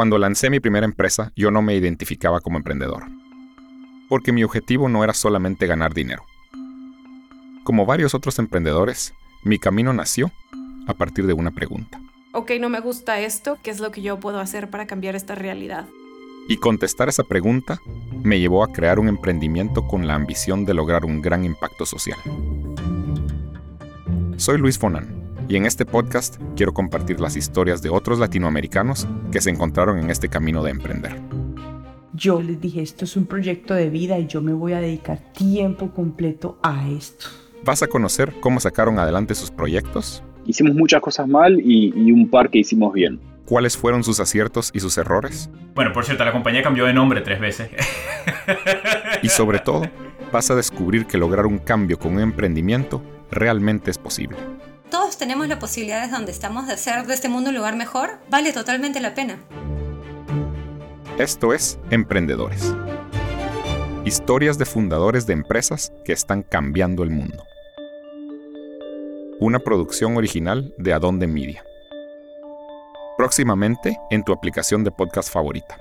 Cuando lancé mi primera empresa, yo no me identificaba como emprendedor, porque mi objetivo no era solamente ganar dinero. Como varios otros emprendedores, mi camino nació a partir de una pregunta. Ok, no me gusta esto, ¿qué es lo que yo puedo hacer para cambiar esta realidad? Y contestar esa pregunta me llevó a crear un emprendimiento con la ambición de lograr un gran impacto social. Soy Luis Fonan y en este podcast quiero compartir las historias de otros latinoamericanos que se encontraron en este camino de emprender. Yo les dije, esto es un proyecto de vida y yo me voy a dedicar tiempo completo a esto. Vas a conocer cómo sacaron adelante sus proyectos. Hicimos muchas cosas mal y, y un par que hicimos bien. ¿Cuáles fueron sus aciertos y sus errores? Bueno, por cierto, la compañía cambió de nombre tres veces. Y sobre todo, vas a descubrir que lograr un cambio con un emprendimiento realmente es posible. Todos tenemos la posibilidad desde donde estamos de hacer de este mundo un lugar mejor. Vale totalmente la pena. Esto es Emprendedores. Historias de fundadores de empresas que están cambiando el mundo. Una producción original de Adonde Media. Próximamente en tu aplicación de podcast favorita.